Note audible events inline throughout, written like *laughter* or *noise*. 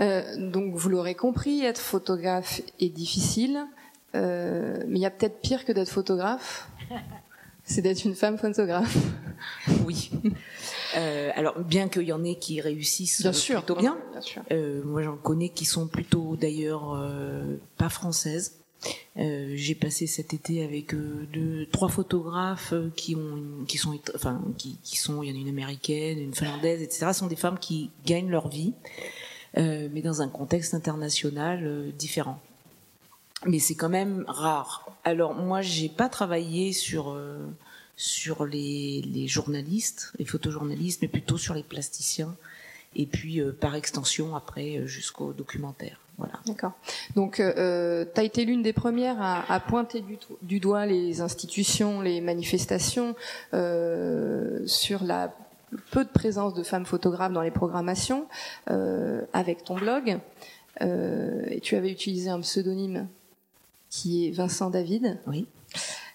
Euh, donc vous l'aurez compris, être photographe est difficile, euh, mais il y a peut-être pire que d'être photographe. C'est d'être une femme photographe. *laughs* Oui. Euh, alors bien qu'il y en ait qui réussissent Bien sûr, plutôt bien. bien sûr. Euh, moi j'en connais qui sont plutôt d'ailleurs euh, pas françaises. Euh, j'ai passé cet été avec euh, deux, trois photographes qui ont, une- qui sont, enfin, qui, qui sont, il y en a une américaine, une finlandaise, etc. Ce sont des femmes qui gagnent leur vie, mais dans un contexte international euh, différent. Mais c'est quand même rare. Alors moi, j'ai pas travaillé sur euh, sur les, les journalistes, les photojournalistes, mais plutôt sur les plasticiens. Et puis euh, par extension après euh, jusqu'au documentaire. Voilà. D'accord. Donc, euh, tu as été l'une des premières à, à pointer du, du doigt les institutions, les manifestations euh, sur la peu de présence de femmes photographes dans les programmations euh, avec ton blog. Euh, et tu avais utilisé un pseudonyme qui est Vincent David. Oui.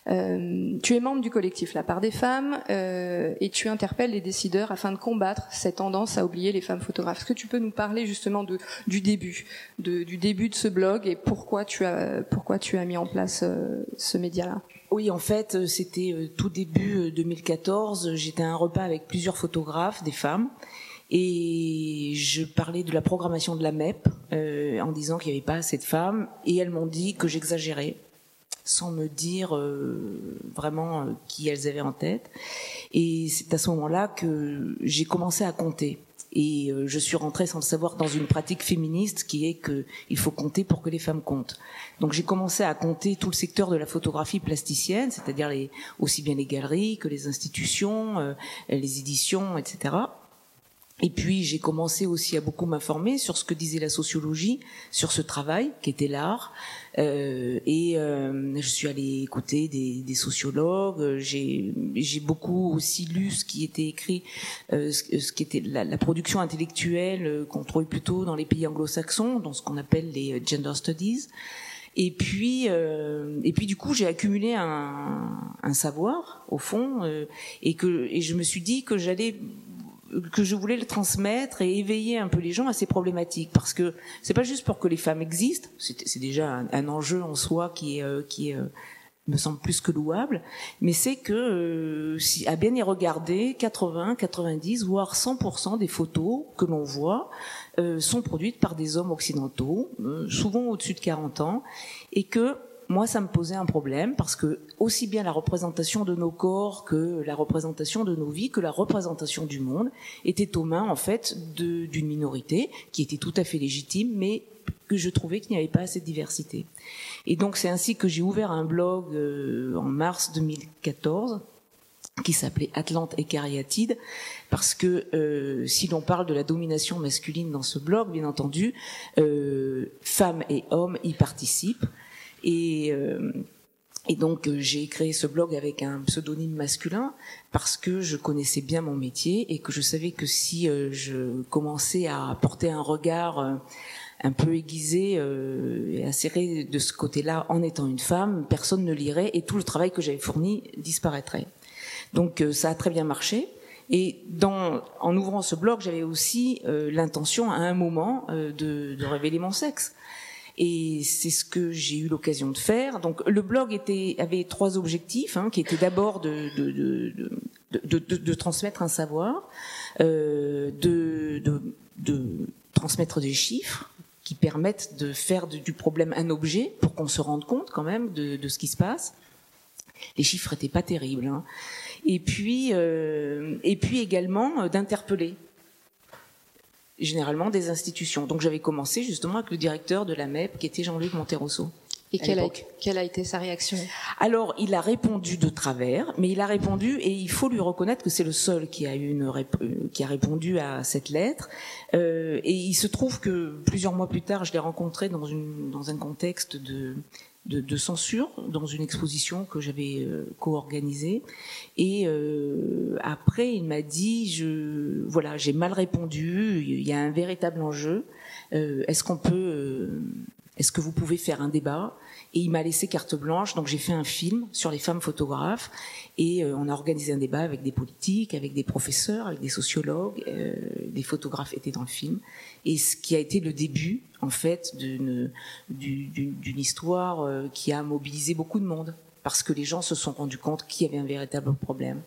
Euh, tu es membre du collectif La Part des Femmes euh, et tu interpelles les décideurs afin de combattre cette tendance à oublier les femmes photographes. Est-ce que tu peux nous parler justement de, du début, de, du début de ce blog et pourquoi tu as, pourquoi tu as mis en place euh, ce média-là? Oui, en fait, euh, c'était euh, tout début euh, 2014. J'étais à un repas avec plusieurs photographes, des femmes, et je parlais de la programmation de la MEP euh, en disant qu'il n'y avait pas assez de femmes, et elles m'ont dit que j'exagérais, sans me dire euh, vraiment euh, qui elles avaient en tête. Et c'est à ce moment-là que j'ai commencé à compter. Et euh, je suis rentrée sans le savoir dans une pratique féministe qui est que il faut compter pour que les femmes comptent. Donc j'ai commencé à compter tout le secteur de la photographie plasticienne, c'est-à-dire aussi bien les galeries que les institutions, euh, les éditions, etc. Et puis j'ai commencé aussi à beaucoup m'informer sur ce que disait la sociologie, sur ce travail qui était l'art. Euh, et euh, je suis allée écouter des, des sociologues. J'ai beaucoup aussi lu ce qui était écrit, euh, ce, ce qui était la, la production intellectuelle euh, qu'on trouve plutôt dans les pays anglo-saxons, dans ce qu'on appelle les euh, gender studies. Et puis, euh, et puis du coup, j'ai accumulé un, un savoir au fond, euh, et que et je me suis dit que j'allais que je voulais le transmettre et éveiller un peu les gens à ces problématiques. Parce que c'est pas juste pour que les femmes existent c'est déjà un, enjeu en soi qui euh, qui euh, me semble plus que louable mais c'est que euh, si à bien y regarder 80 90 voire 100% des photos que l'on voit euh, sont produites par des hommes occidentaux euh, souvent au-dessus de 40 ans et que moi, ça me posait un problème parce que aussi bien la représentation de nos corps que la représentation de nos vies, que la représentation du monde était aux mains en fait d'une minorité qui était tout à fait légitime, mais que je trouvais qu'il n'y avait pas assez de diversité. Et donc c'est ainsi que j'ai ouvert un blog euh, en mars 2014 qui s'appelait Atlante et Cariatide, parce que euh, si l'on parle de la domination masculine dans ce blog, bien entendu, euh, femmes et hommes y participent. Et, euh, et donc euh, j'ai créé ce blog avec un pseudonyme masculin parce que je connaissais bien mon métier et que je savais que si euh, je commençais à porter un regard euh, un peu aiguisé euh, et acéré de ce côté-là en étant une femme, personne ne lirait et tout le travail que j'avais fourni disparaîtrait. Donc ça a très bien marché. Et dans, en ouvrant ce blog, j'avais aussi l'intention à un moment de, de révéler mon sexe. Et c'est ce que j'ai eu l'occasion de faire. Donc le blog était, avait trois objectifs, hein, qui étaient d'abord de, de, de, de, de, transmettre un savoir, euh, de, de, transmettre des chiffres qui permettent de faire du problème un objet pour qu'on se rende compte quand même de, de ce qui se passe. Les chiffres étaient pas terribles. Hein. Et puis, euh, et puis également euh, d'interpeller généralement des institutions. Donc j'avais commencé justement avec le directeur de la MEP qui était Jean-Luc Monterosso. Et quelle a, l'époque. quelle a été sa réaction? Alors, il a répondu de travers, mais il a répondu et il faut lui reconnaître que c'est le seul qui a une euh, qui a répondu à cette lettre. Euh, et il se trouve que plusieurs mois plus tard, je l'ai rencontré dans une dans un contexte de de, de censure dans une exposition que j'avais euh, co-organisée et euh, après il m'a dit voilà j'ai mal répondu il y a un véritable enjeu. Euh, est-ce qu'on peut euh, est-ce que vous pouvez faire un débat? Et il m'a laissé carte blanche, donc j'ai fait un film sur les femmes photographes et euh, on a organisé un débat avec des politiques, avec des professeurs, avec des sociologues, des photographes étaient dans le film. Et ce qui a été le début en fait d'une histoire qui a mobilisé beaucoup de monde parce que les gens se sont rendus compte qu'il y avait un véritable problème.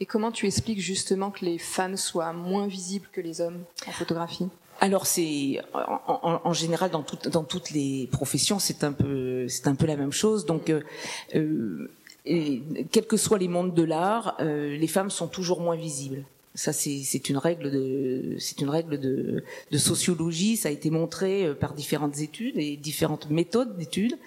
Et comment tu expliques justement que les femmes soient moins visibles que les hommes en photographie? Alors c'est en, général dans, toutes les professions c'est un peu c'est un peu la même chose donc euh, euh quels que soient les mondes de l'art euh, les femmes sont toujours moins visibles ça, c'est une règle de, c'est une règle de, de, sociologie. Ça a été montré euh, par différentes études et différentes méthodes d'études.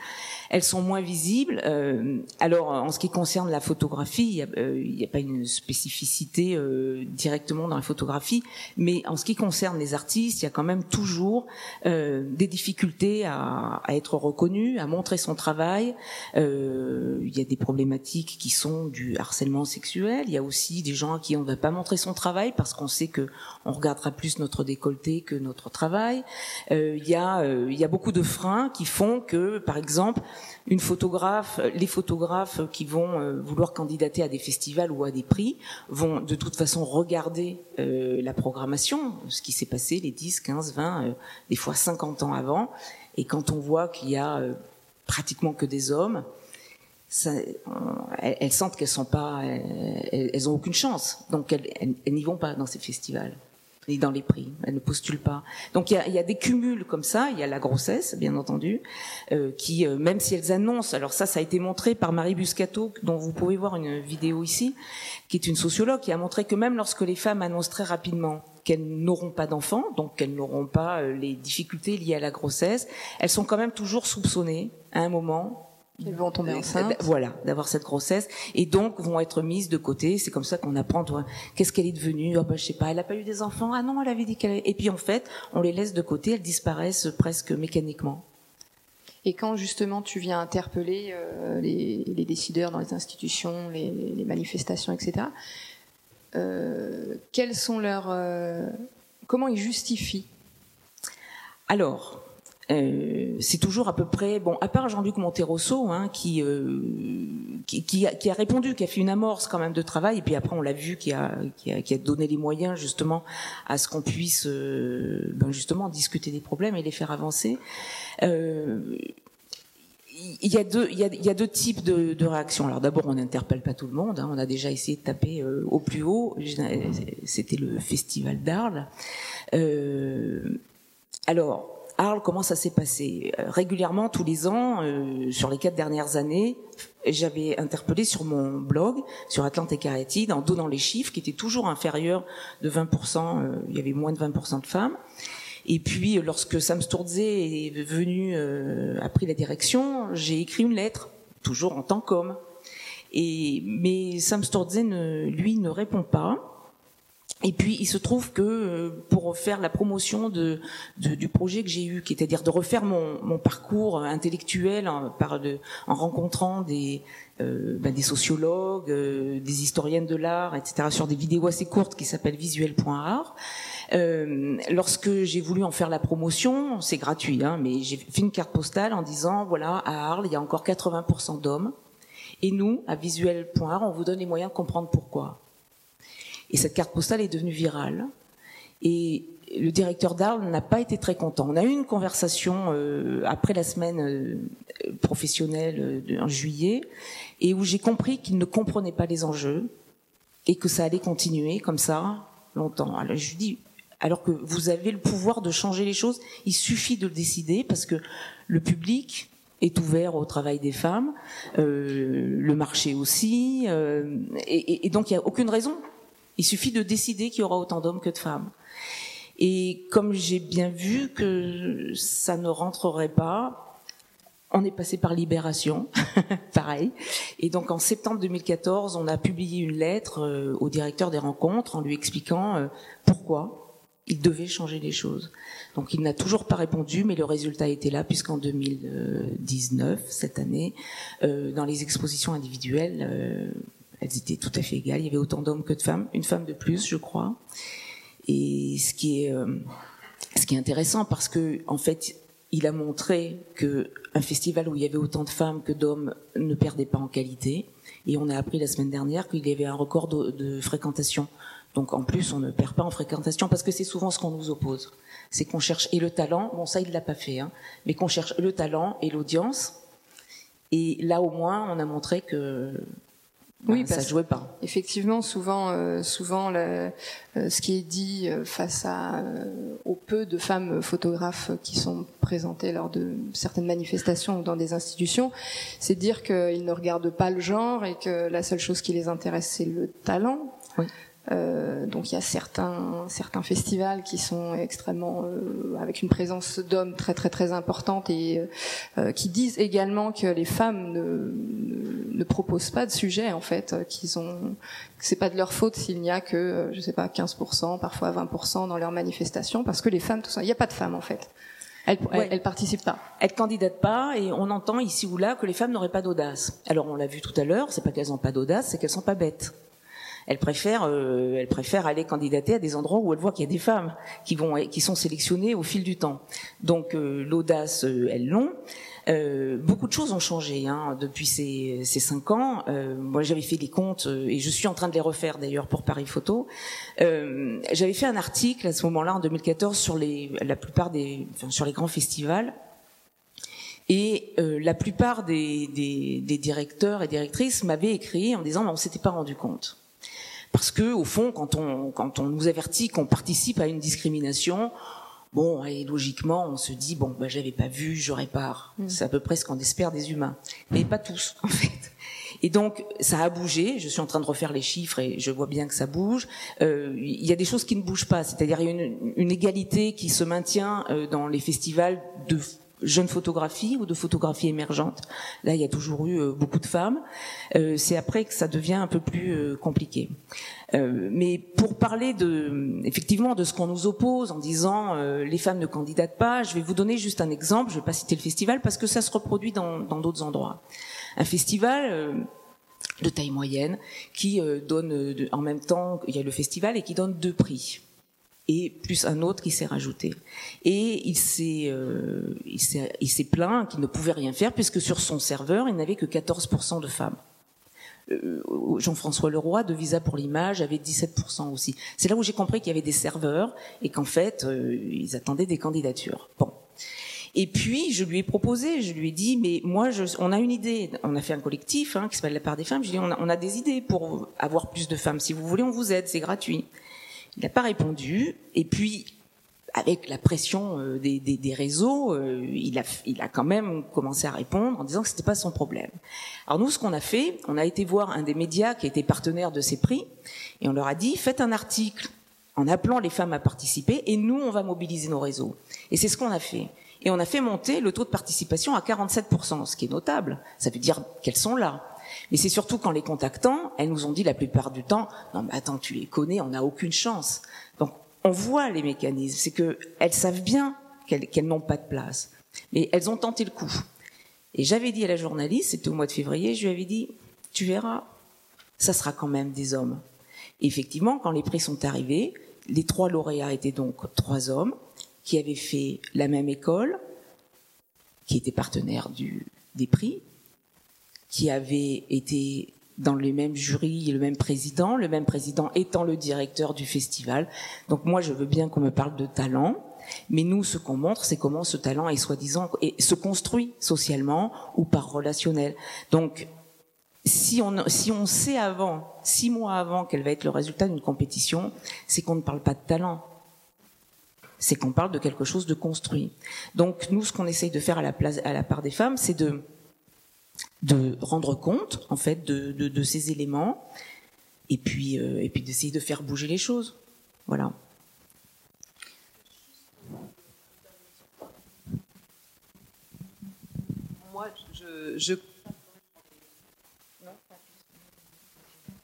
Elles sont moins visibles. Euh, alors, en ce qui concerne la photographie, il n'y a, euh, a, pas une spécificité euh, directement dans la photographie, mais en ce qui concerne les artistes, il y a quand même toujours des difficultés à, à, être reconnu, à montrer son travail. il y a des problématiques qui sont du harcèlement sexuel. Il y a aussi des gens à qui on ne va pas montrer son travail parce qu'on sait que on regardera plus notre décolleté que notre travail. Il y a beaucoup de freins qui font que par exemple une photographe, les photographes qui vont euh, vouloir candidater à des festivals ou à des prix vont de toute façon regarder la programmation, ce qui s'est passé les 10, 15, 20, des fois 50 ans avant. Et quand on voit qu'il y a pratiquement que des hommes, elles, sentent qu'elles sont pas, elles, elles, aucune chance, donc elles n'y vont pas dans ces festivals ni dans les prix. Elles ne postulent pas. Donc il y a, y a, des cumuls comme ça. Il y a la grossesse, bien entendu, euh, qui euh, même si elles annoncent. Alors ça, ça a été montré par Marie Buscato, dont vous pouvez voir une vidéo ici, qui est une sociologue, qui a montré que même lorsque les femmes annoncent très rapidement qu'elles n'auront pas d'enfants, donc qu'elles n'auront pas euh, les difficultés liées à la grossesse, elles sont quand même toujours soupçonnées à un moment elles vont tomber enceintes. Voilà, d'avoir cette grossesse et donc vont être mises de côté. C'est comme ça qu'on apprend. Qu'est-ce qu'elle est devenue oh, bah, Je sais pas. Elle n'a pas eu des enfants. Ah non, elle avait dit qu'elle. Et puis en fait, on les laisse de côté. Elles disparaissent presque mécaniquement. Et quand justement tu viens interpeller euh, les, les, décideurs dans les institutions, les, les manifestations, etc. Euh, quels sont leurs euh, comment ils justifient Alors, euh, c'est toujours à peu près bon à part Jean-Luc Monterosso hein, qui, euh, qui, a, répondu qui a fait une amorce quand même de travail et puis après on l'a vu qui a, qui a, donné les moyens justement à ce qu'on puisse euh, ben justement discuter des problèmes et les faire avancer il y, a deux, il, y a, il y a deux types de, réactions. Alors d'abord, on n'interpelle pas tout le monde. Hein. On a déjà essayé de taper au plus haut. C'était le festival d'Arles. Alors, Arles, comment ça s'est passé? Euh, Régulièrement, tous les ans, euh, sur les quatre dernières années, j'avais interpellé sur mon blog, sur Atlante et Carétide, en donnant les chiffres qui étaient toujours inférieurs de 20%, euh, il y avait moins de 20% de femmes. Et puis, lorsque Sam Sturze est venu, a pris la direction, j'ai écrit une lettre, toujours en tant qu'homme. Et, mais Sam Sturze, ne, lui, ne répond pas. Et puis il se trouve que euh, pour faire la promotion de, de du projet que j'ai eu, qui est à dire de refaire mon, mon parcours intellectuel en, par en rencontrant des, euh, ben des sociologues, euh, des historiennes de l'art, etc., sur des vidéos assez courtes qui s'appellent visuel.art. Euh, lorsque j'ai voulu en faire la promotion, c'est gratuit, hein, mais j'ai fait une carte postale en disant voilà à Arles il y a encore 80% d'hommes, et nous à visuel.art on vous donne les moyens de comprendre pourquoi. Et cette carte postale est devenue virale. Et le directeur d'Arles n'a pas été très content. On a eu une conversation euh, après la semaine euh, professionnelle euh, en juillet, et où j'ai compris qu'il ne comprenait pas les enjeux et que ça allait continuer comme ça longtemps. Alors je lui dis, alors que vous avez le pouvoir de changer les choses, il suffit de le décider parce que le public est ouvert au travail des femmes, euh, le marché aussi, euh, et, et, donc il n'y a aucune raison il suffit de décider qu'il y aura autant d'hommes que de femmes. Et comme j'ai bien vu que ça ne rentrerait pas, on est passé par Libération, *laughs* pareil. Et donc en septembre 2014, on a publié une lettre euh, au directeur des rencontres en lui expliquant euh, pourquoi il devait changer les choses. Donc il n'a toujours pas répondu, mais le résultat était là, puisqu'en 2019, cette année, euh, dans les expositions individuelles, elles étaient tout à fait égales. Il y avait autant d'hommes que de femmes, une femme de plus, je crois. Et ce qui est, euh, ce qui est intéressant, parce que en fait, il a montré que un festival où il y avait autant de femmes que d'hommes ne perdait pas en qualité. Et on a appris la semaine dernière qu'il y avait un record de, fréquentation. Donc en plus, on ne perd pas en fréquentation parce que c'est souvent ce qu'on nous oppose. C'est qu'on cherche et le talent, bon ça il l'a pas fait, hein, mais qu'on cherche le talent et l'audience. Et là au moins, on a montré que oui, ça jouait pas. Effectivement, souvent, euh, souvent, le, euh, ce qui est dit euh, face à euh, au peu de femmes photographes qui sont présentées lors de certaines manifestations ou dans des institutions, c'est dire qu'ils ne regardent pas le genre et que la seule chose qui les intéresse c'est le talent. Oui. Euh, donc il y a certains certains festivals qui sont extrêmement euh, avec une présence d'hommes très très très importante et euh, qui disent également que les femmes ne, ne, proposent pas de sujet en fait qu'ils ont c'est pas de leur faute s'il n'y a que je sais pas 15% parfois 20% dans leurs manifestations parce que les femmes tout ça il n'y a pas de femmes en fait elles, elles participent pas. Elles candidatent pas et on entend ici ou là que les femmes n'auraient pas d'audace. Alors on l'a vu tout à l'heure, c'est pas qu'elles n'ont pas d'audace, c'est qu'elles sont pas bêtes elle préfère, euh, elle préfère aller candidater à des endroits où elle voit qu'il y a des femmes qui vont, qui sont sélectionnées au fil du temps. Donc euh, l'audace, euh, elles l'ont. Euh, beaucoup de choses ont changé hein, depuis ces, ces, cinq ans. Euh, moi, j'avais fait des comptes et je suis en train de les refaire d'ailleurs pour Paris Photo. Euh, j'avais fait un article à ce moment-là en 2014 sur les, la plupart des, enfin, sur les grands festivals. Et la plupart des, des, des, directeurs et directrices m'avaient écrit en disant on s'était pas rendu compte. Parce que, au fond, quand on, quand on nous avertit qu'on participe à une discrimination, bon, et logiquement, on se dit, bon, bah, j'avais pas vu, j'aurais pas. Mm. C'est à peu près ce qu'on espère des humains. Mais pas tous, *laughs* en fait. Et donc, ça a bougé. Je suis en train de refaire les chiffres et je vois bien que ça bouge. Euh, il y a des choses qui ne bougent pas. C'est-à-dire, il y a une, une, égalité qui se maintient euh, dans les festivals de jeune photographie ou de photographie émergente. Là, il y a toujours eu euh, beaucoup de femmes. Euh, c'est après que ça devient un peu plus euh, compliqué. mais pour parler de, effectivement, de ce qu'on nous oppose en disant les femmes ne candidatent pas, je vais vous donner juste un exemple. Je ne vais pas citer le festival parce que ça se reproduit dans d'autres endroits. Un festival de taille moyenne qui donne en même temps, il y a le festival et qui donne deux prix et plus un autre qui s'est rajouté. Et il s'est, euh, il s'est, plaint qu'il ne pouvait rien faire puisque sur son serveur, il n'avait que 14% de femmes. Euh, Jean-François Leroy de Visa pour l'image avait 17% aussi. C'est là où j'ai compris qu'il y avait des serveurs et qu'en fait, euh, ils attendaient des candidatures. Bon. Et puis, je lui ai proposé, je lui ai dit, mais moi, je, on a une idée. On a fait un collectif hein, qui s'appelle La part des femmes. Je lui ai dit, on a, on a des idées pour avoir plus de femmes. Si vous voulez, on vous aide, c'est gratuit. Il n'a pas répondu. Et puis, avec la pression euh, des, des, réseaux, euh, il, a, il a quand même commencé à répondre en disant que c'était pas son problème. Alors nous, ce qu'on a fait, on a été voir un des médias qui était partenaire de ces prix, et on leur a dit faites un article en appelant les femmes à participer, et nous, on va mobiliser nos réseaux. Et c'est ce qu'on a fait. Et on a fait monter le taux de participation à 47%, ce qui est notable. Ça veut dire qu'elles sont là. Mais c'est surtout qu'en les contactant, elles nous ont dit la plupart du temps, non mais attends, tu les connais, on n'a aucune chance. Donc on voit les mécanismes, c'est que elles savent bien qu'elles n'ont pas de place, mais elles ont tenté le coup. Et j'avais dit à la journaliste, c'était au mois de février, je lui avais dit, tu verras, ça sera quand même des hommes. Et effectivement, quand les prix sont arrivés, les trois lauréats étaient donc trois hommes qui avaient fait la même école, qui étaient partenaires des prix, qui avait été dans le même jury, le même président, le même président étant le directeur du festival. Donc moi, je veux bien qu'on me parle de talent, mais nous, ce qu'on montre, c'est comment ce talent est soi-disant et se construit socialement ou par relationnel. Donc si on, si on sait avant, six mois avant, quel va être le résultat d'une compétition, c'est qu'on ne parle pas de talent. C'est qu'on parle de quelque chose de construit. Donc nous, ce qu'on essaye de faire à la, place, à la part des femmes, c'est de de rendre compte en fait de, de, ces éléments et puis euh, et puis d'essayer de faire bouger les choses. Voilà. Moi, je,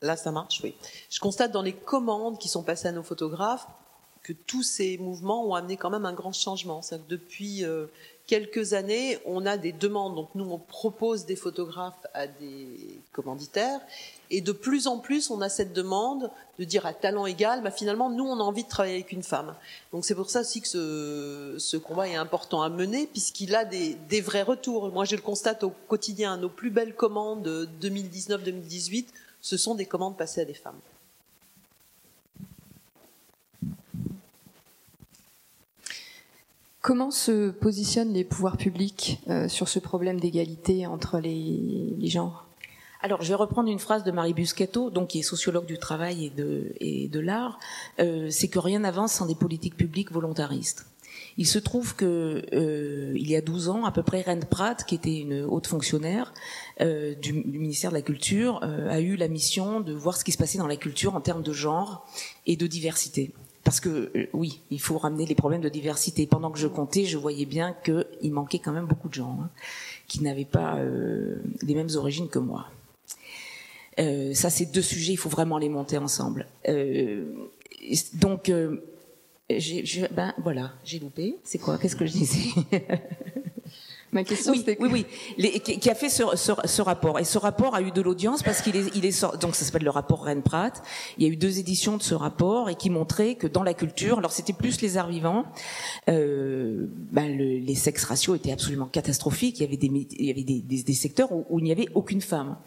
Là, ça marche, oui. Je constate dans les commandes qui sont passées à nos photographes que tous ces mouvements ont amené quand même un grand changement. Que depuis quelques années, on a des demandes. Donc nous, on propose des photographes à des commanditaires. Et de plus en plus, on a cette demande de dire à talent égal, bah, finalement, nous, on a envie de travailler avec une femme. Donc c'est pour ça aussi que ce, ce combat est important à mener, puisqu'il a des, des, vrais retours. Moi, je le constate au quotidien. Nos plus belles commandes 2019-2018, ce sont des commandes passées à des femmes. Comment se positionnent les pouvoirs publics euh, sur ce problème d'égalité entre les, genres? Alors, je vais reprendre une phrase de Marie Buscato, donc qui est sociologue du travail et de, l'art. Euh, c'est que rien n'avance sans des politiques publiques volontaristes. Il se trouve que euh, il y a 12 ans, à peu près, Reine Pratt, qui était une haute fonctionnaire du, ministère de la Culture, a eu la mission de voir ce qui se passait dans la culture en termes de genre et de diversité parce que euh, oui, il faut ramener les problèmes de diversité. Pendant que je comptais, je voyais bien qu'il manquait quand même beaucoup de gens hein, qui n'avaient pas euh, les mêmes origines que moi. Euh, ça, c'est deux sujets, il faut vraiment les monter ensemble. Donc, ben voilà, j'ai loupé. C'est quoi? Qu'est-ce que je disais? *laughs* Ma question, oui, oui, oui, Les, qui, qui, a fait ce, ce, ce, rapport. Et ce rapport a eu de l'audience parce qu'il est, il est donc ça s'appelle le rapport Rennes-Pratt. Il y a eu deux éditions de ce rapport et qui montraient que dans la culture, alors c'était plus les arts vivants, euh, ben le, les sexes ratios étaient absolument catastrophiques. Il y avait des, il y avait des, des, des secteurs où, où, il n'y avait aucune femme,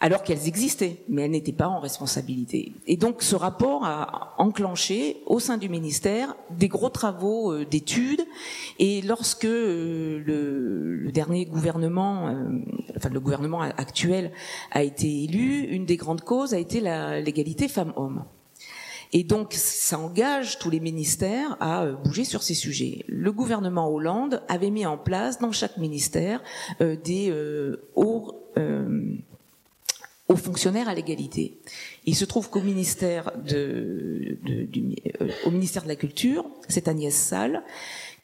alors qu'elles existaient, mais elles n'étaient pas en responsabilité. Et donc ce rapport a enclenché au sein du ministère des gros travaux euh, d'études. Et lorsque euh, le le dernier gouvernement, euh, enfin le gouvernement actuel a été élu, une des grandes causes a été l'égalité femmes-hommes. Et donc, ça engage tous les ministères à euh, bouger sur ces sujets. Le gouvernement Hollande avait mis en place dans chaque ministère euh, des hauts, hauts, fonctionnaires à l'égalité. Il se trouve qu'au ministère de, au ministère de la Culture, c'est Agnès Salle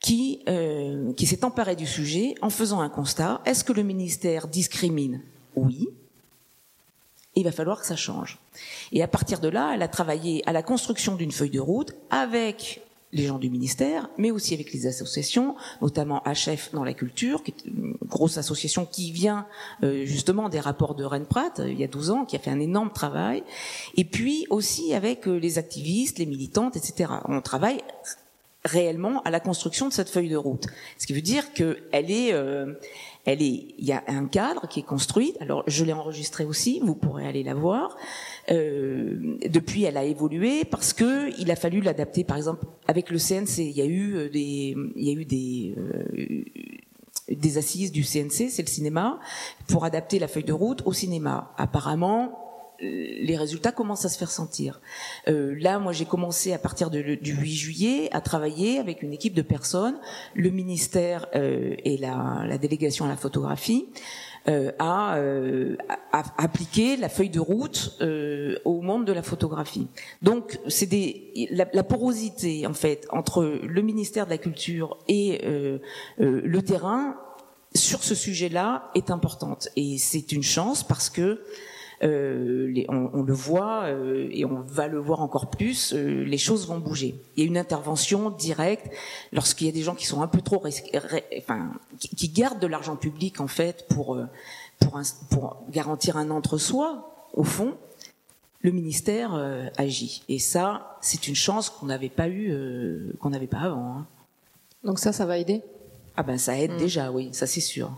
qui, euh, qui s'est emparé du sujet en faisant un constat. Est-ce que le ministère discrimine Oui. Il va falloir que ça change. Et à partir de là, elle a travaillé à la construction d'une feuille de route avec les gens du ministère, mais aussi avec les associations, notamment HF dans la culture, qui est une grosse association qui vient euh, justement des rapports de Rennes Pratt il y a 12 ans, qui a fait un énorme travail, et puis aussi avec euh, les activistes, les militantes, etc. On travaille réellement à la construction de cette feuille de route. Ce qui veut dire que elle est, euh, elle est, il y a un cadre qui est construit. Alors je l'ai enregistré aussi, vous pourrez aller la voir. Euh, depuis, elle a évolué parce que il a fallu l'adapter. Par exemple, avec le CNC, il y a eu euh, des, il y a eu des euh, des assises du CNC, c'est le cinéma, pour adapter la feuille de route au cinéma. Apparemment, les résultats commencent à se faire sentir. Euh, là, moi, j'ai commencé à partir du 8 juillet à travailler avec une équipe de personnes, le ministère euh, et la, la, délégation à la photographie, euh, à, euh, à, appliquer la feuille de route euh, au monde de la photographie. Donc, c'est des la, la, porosité en fait entre le ministère de la Culture et euh, le terrain sur ce sujet-là est importante et c'est une chance parce que euh, les, on, on, le voit euh, et on va le voir encore plus, euh, les choses vont bouger. Il y a une intervention directe lorsqu'il y a des gens qui sont un peu trop, enfin, qui, qui, gardent de l'argent public en fait pour pour, un, pour garantir un entre-soi. Au fond, le ministère agit et ça, c'est une chance qu'on n'avait pas eu, qu'on n'avait pas avant. Hein. Donc ça, ça va aider? Ah ben ça aide mmh. déjà, oui, ça c'est sûr.